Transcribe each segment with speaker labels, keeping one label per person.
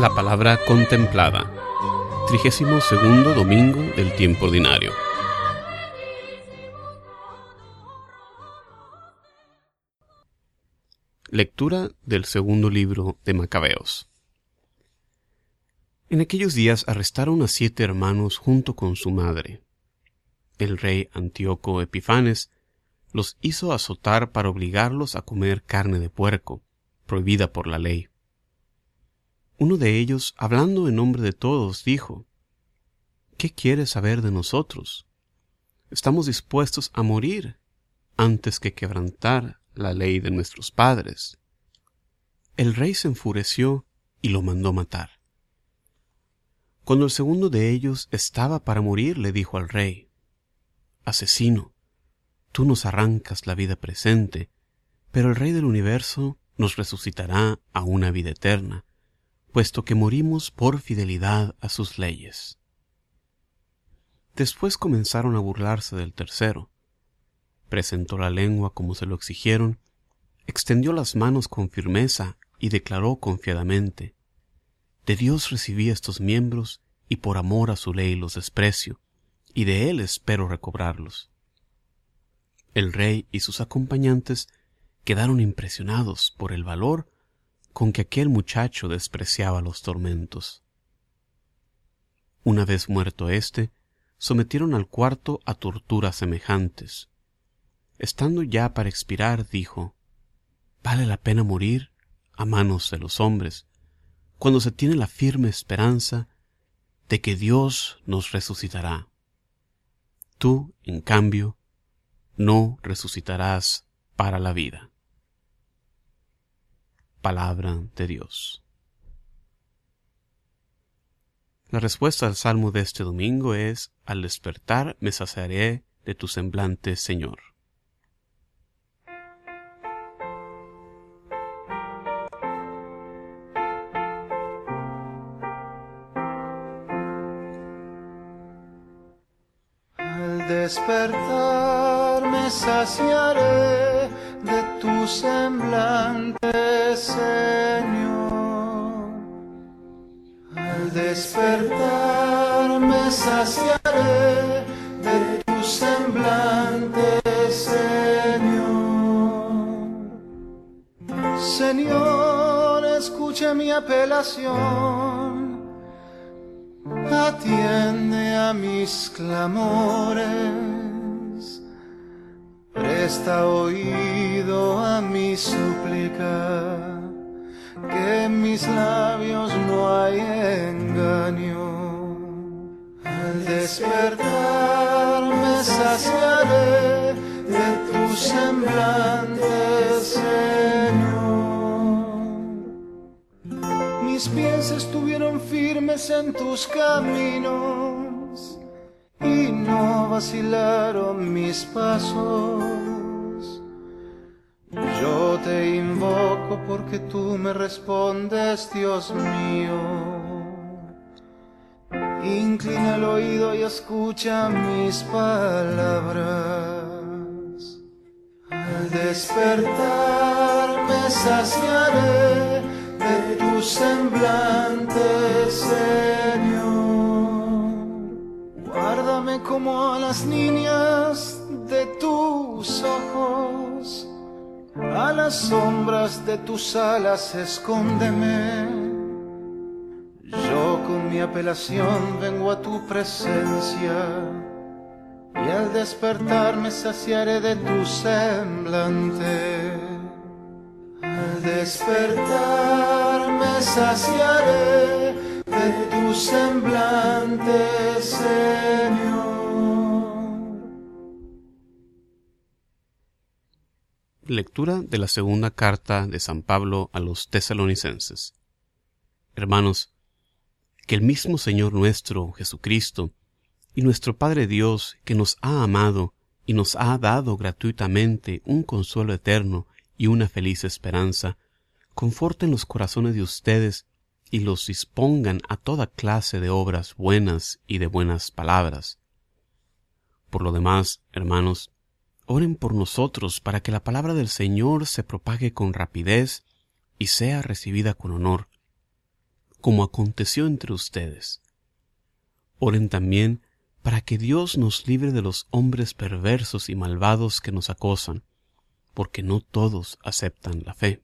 Speaker 1: La palabra contemplada. Trigésimo segundo domingo del tiempo ordinario. Lectura del segundo libro de Macabeos. En aquellos días arrestaron a siete hermanos junto con su madre. El rey Antíoco Epifanes los hizo azotar para obligarlos a comer carne de puerco, prohibida por la ley. Uno de ellos, hablando en nombre de todos, dijo, ¿Qué quieres saber de nosotros? Estamos dispuestos a morir antes que quebrantar la ley de nuestros padres. El rey se enfureció y lo mandó matar. Cuando el segundo de ellos estaba para morir, le dijo al rey, Asesino, tú nos arrancas la vida presente, pero el rey del universo nos resucitará a una vida eterna, puesto que morimos por fidelidad a sus leyes. Después comenzaron a burlarse del tercero. Presentó la lengua como se lo exigieron, extendió las manos con firmeza y declaró confiadamente, de Dios recibí estos miembros y por amor a su ley los desprecio, y de él espero recobrarlos. El rey y sus acompañantes quedaron impresionados por el valor con que aquel muchacho despreciaba los tormentos. Una vez muerto éste, sometieron al cuarto a torturas semejantes. Estando ya para expirar, dijo, ¿Vale la pena morir a manos de los hombres, cuando se tiene la firme esperanza de que Dios nos resucitará. Tú, en cambio, no resucitarás para la vida. Palabra de Dios. La respuesta al salmo de este domingo es, al despertar me saciaré de tu semblante, Señor.
Speaker 2: despertar me saciaré de tu semblante, Señor. Al despertar me saciaré de tu semblante, Señor. Señor, escuche mi apelación atiende a mis clamores, presta oído a mi súplica, que en mis labios no hay engaño. Al despertar me saciaré de tu semblante, Señor mis pies estuvieron firmes en tus caminos y no vacilaron mis pasos. Yo te invoco porque tú me respondes, Dios mío. Inclina el oído y escucha mis palabras. Al despertar me saciaré de tu semblante, Señor. Guárdame como a las niñas de tus ojos, a las sombras de tus alas escóndeme. Yo con mi apelación vengo a tu presencia y al despertar me saciaré de tu semblante despertar me saciaré de tu semblante, Señor.
Speaker 1: Lectura de la segunda carta de San Pablo a los tesalonicenses. Hermanos, que el mismo Señor nuestro, Jesucristo, y nuestro Padre Dios, que nos ha amado y nos ha dado gratuitamente un consuelo eterno y una feliz esperanza, conforten los corazones de ustedes y los dispongan a toda clase de obras buenas y de buenas palabras. Por lo demás, hermanos, oren por nosotros para que la palabra del Señor se propague con rapidez y sea recibida con honor. como aconteció entre ustedes. Oren también para que Dios nos libre de los hombres perversos y malvados que nos acosan, porque no todos aceptan la fe.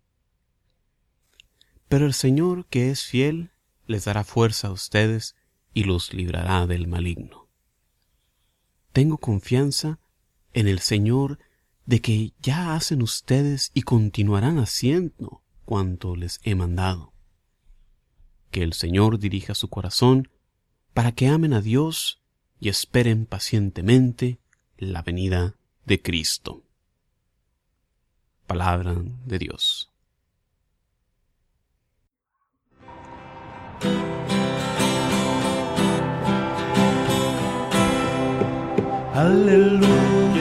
Speaker 1: Pero el Señor, que es fiel, les dará fuerza a ustedes y los librará del maligno. Tengo confianza en el Señor de que ya hacen ustedes y continuarán haciendo cuanto les he mandado. Que el Señor dirija su corazón para que amen a Dios y esperen pacientemente la venida de Cristo. Palabra de Dios.
Speaker 2: Aleluya.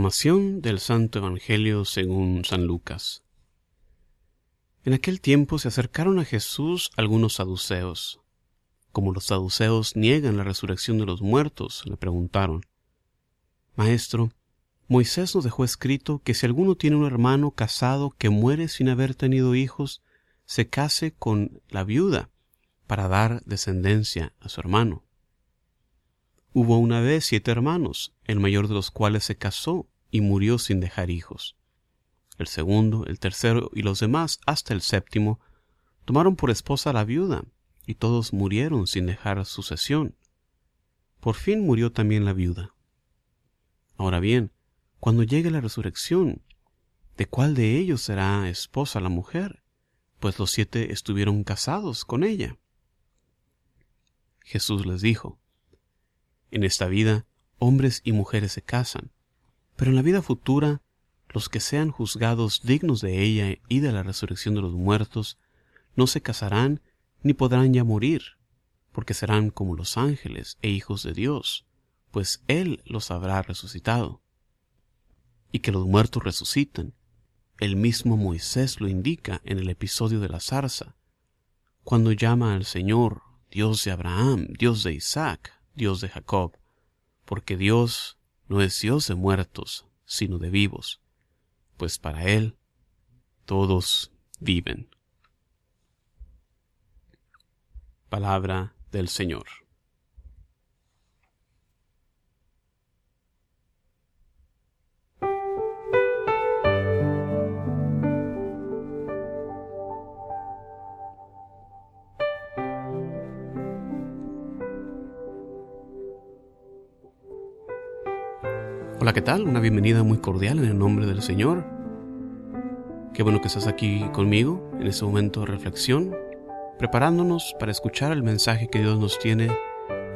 Speaker 1: Proclamación del Santo Evangelio según San Lucas. En aquel tiempo se acercaron a Jesús algunos saduceos. Como los saduceos niegan la resurrección de los muertos, le preguntaron, Maestro, Moisés nos dejó escrito que si alguno tiene un hermano casado que muere sin haber tenido hijos, se case con la viuda para dar descendencia a su hermano. Hubo una vez siete hermanos, el mayor de los cuales se casó y murió sin dejar hijos. El segundo, el tercero y los demás, hasta el séptimo, tomaron por esposa a la viuda, y todos murieron sin dejar sucesión. Por fin murió también la viuda. Ahora bien, cuando llegue la resurrección, ¿de cuál de ellos será esposa la mujer? Pues los siete estuvieron casados con ella. Jesús les dijo, en esta vida, hombres y mujeres se casan, pero en la vida futura, los que sean juzgados dignos de ella y de la resurrección de los muertos, no se casarán ni podrán ya morir, porque serán como los ángeles e hijos de Dios, pues Él los habrá resucitado. Y que los muertos resucitan, el mismo Moisés lo indica en el episodio de la zarza, cuando llama al Señor Dios de Abraham, Dios de Isaac, Dios de Jacob, porque Dios no es Dios de muertos, sino de vivos, pues para Él todos viven. Palabra del Señor. ¿Qué tal? Una bienvenida muy cordial en el nombre del Señor. Qué bueno que estás aquí conmigo en este momento de reflexión, preparándonos para escuchar el mensaje que Dios nos tiene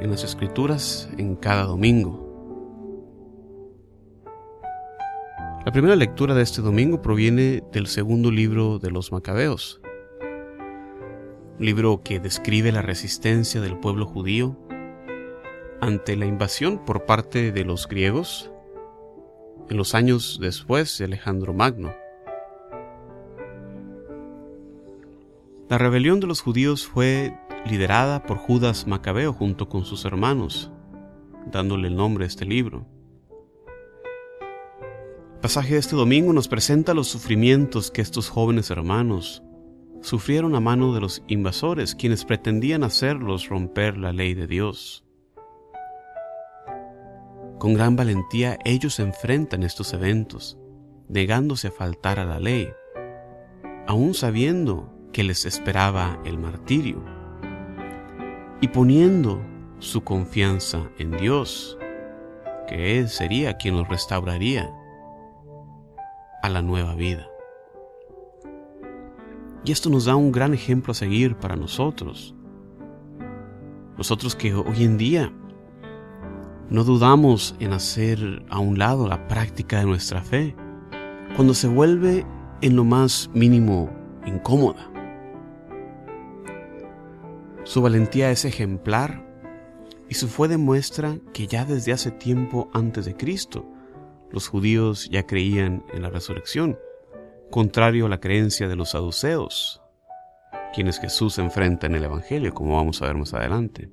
Speaker 1: en las Escrituras en cada domingo. La primera lectura de este domingo proviene del segundo libro de los Macabeos, libro que describe la resistencia del pueblo judío ante la invasión por parte de los griegos en los años después de Alejandro Magno. La rebelión de los judíos fue liderada por Judas Macabeo junto con sus hermanos, dándole el nombre a este libro. El pasaje de este domingo nos presenta los sufrimientos que estos jóvenes hermanos sufrieron a mano de los invasores, quienes pretendían hacerlos romper la ley de Dios. Con gran valentía ellos enfrentan estos eventos, negándose a faltar a la ley, aún sabiendo que les esperaba el martirio, y poniendo su confianza en Dios, que Él sería quien los restauraría a la nueva vida. Y esto nos da un gran ejemplo a seguir para nosotros. Nosotros que hoy en día no dudamos en hacer a un lado la práctica de nuestra fe cuando se vuelve en lo más mínimo incómoda. Su valentía es ejemplar y su fe demuestra que ya desde hace tiempo antes de Cristo, los judíos ya creían en la resurrección, contrario a la creencia de los saduceos, quienes Jesús enfrenta en el Evangelio, como vamos a ver más adelante.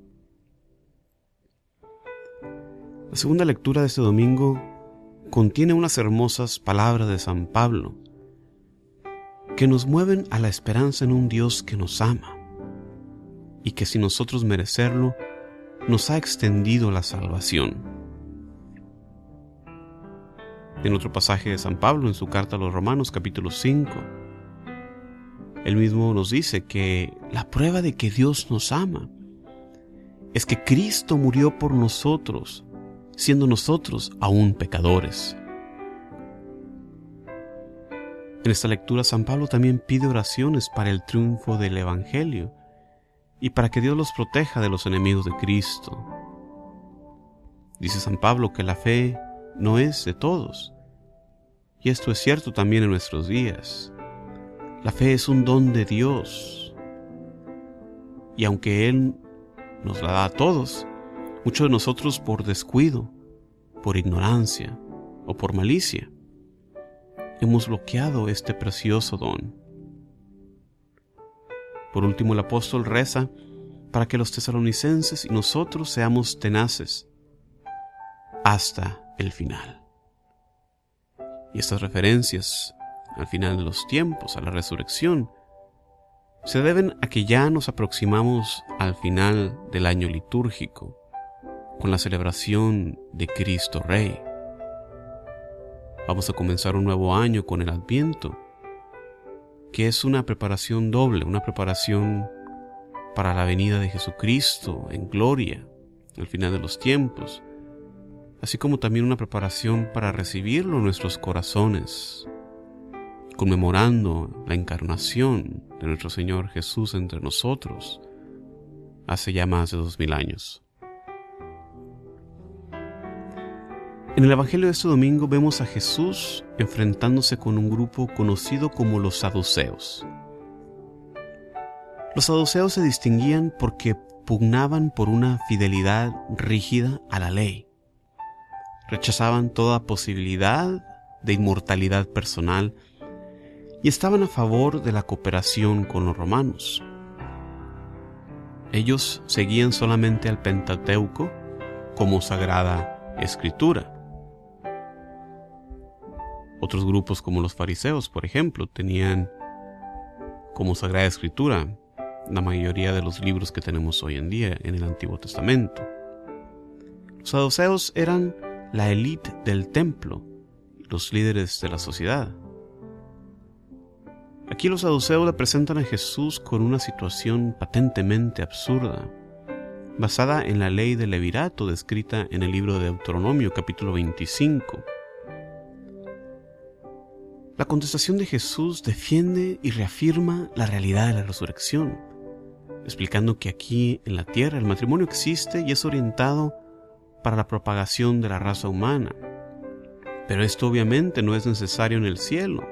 Speaker 1: La segunda lectura de este domingo contiene unas hermosas palabras de San Pablo que nos mueven a la esperanza en un Dios que nos ama y que sin nosotros merecerlo nos ha extendido la salvación. En otro pasaje de San Pablo, en su carta a los Romanos capítulo 5, él mismo nos dice que la prueba de que Dios nos ama es que Cristo murió por nosotros, siendo nosotros aún pecadores. En esta lectura San Pablo también pide oraciones para el triunfo del Evangelio y para que Dios los proteja de los enemigos de Cristo. Dice San Pablo que la fe no es de todos, y esto es cierto también en nuestros días. La fe es un don de Dios, y aunque Él nos la da a todos, muchos de nosotros por descuido, por ignorancia o por malicia, hemos bloqueado este precioso don. Por último, el apóstol reza para que los tesalonicenses y nosotros seamos tenaces hasta el final. Y estas referencias al final de los tiempos, a la resurrección, se deben a que ya nos aproximamos al final del año litúrgico, con la celebración de Cristo Rey. Vamos a comenzar un nuevo año con el Adviento, que es una preparación doble, una preparación para la venida de Jesucristo en gloria, al final de los tiempos, así como también una preparación para recibirlo en nuestros corazones, conmemorando la encarnación de nuestro Señor Jesús entre nosotros hace ya más de dos mil años. En el Evangelio de este domingo vemos a Jesús enfrentándose con un grupo conocido como los saduceos. Los saduceos se distinguían porque pugnaban por una fidelidad rígida a la ley. Rechazaban toda posibilidad de inmortalidad personal y estaban a favor de la cooperación con los romanos. Ellos seguían solamente al Pentateuco como sagrada escritura. Otros grupos como los fariseos, por ejemplo, tenían como Sagrada Escritura la mayoría de los libros que tenemos hoy en día en el Antiguo Testamento. Los saduceos eran la élite del templo, los líderes de la sociedad. Aquí los saduceos le presentan a Jesús con una situación patentemente absurda, basada en la ley del levirato descrita en el libro de Deuteronomio capítulo 25 la contestación de Jesús defiende y reafirma la realidad de la resurrección, explicando que aquí en la tierra el matrimonio existe y es orientado para la propagación de la raza humana. Pero esto obviamente no es necesario en el cielo.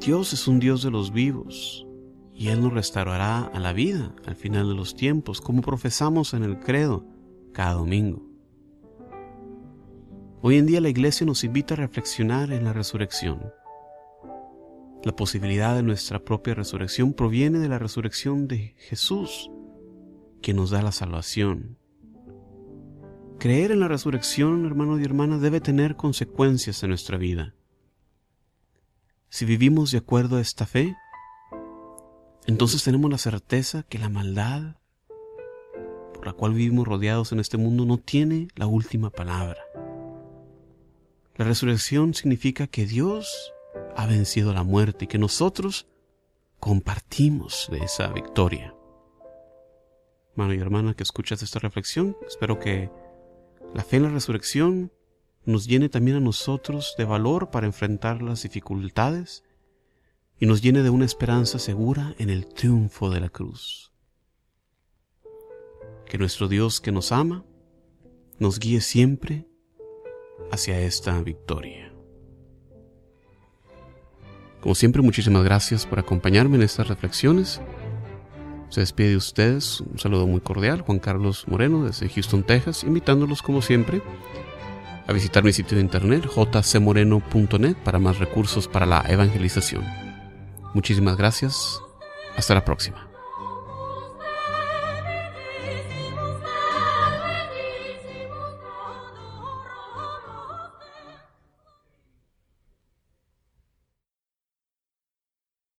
Speaker 1: Dios es un Dios de los vivos y Él nos restaurará a la vida al final de los tiempos, como profesamos en el credo cada domingo. Hoy en día la iglesia nos invita a reflexionar en la resurrección. La posibilidad de nuestra propia resurrección proviene de la resurrección de Jesús, que nos da la salvación. Creer en la resurrección, hermano y hermana, debe tener consecuencias en nuestra vida. Si vivimos de acuerdo a esta fe, entonces tenemos la certeza que la maldad por la cual vivimos rodeados en este mundo no tiene la última palabra. La resurrección significa que Dios ha vencido la muerte y que nosotros compartimos de esa victoria. Hermano y hermana que escuchas esta reflexión, espero que la fe en la resurrección nos llene también a nosotros de valor para enfrentar las dificultades y nos llene de una esperanza segura en el triunfo de la cruz. Que nuestro Dios que nos ama nos guíe siempre hacia esta victoria. Como siempre, muchísimas gracias por acompañarme en estas reflexiones. Se despide de ustedes, un saludo muy cordial, Juan Carlos Moreno desde Houston, Texas, invitándolos como siempre a visitar mi sitio de internet jcmoreno.net para más recursos para la evangelización. Muchísimas gracias, hasta la próxima.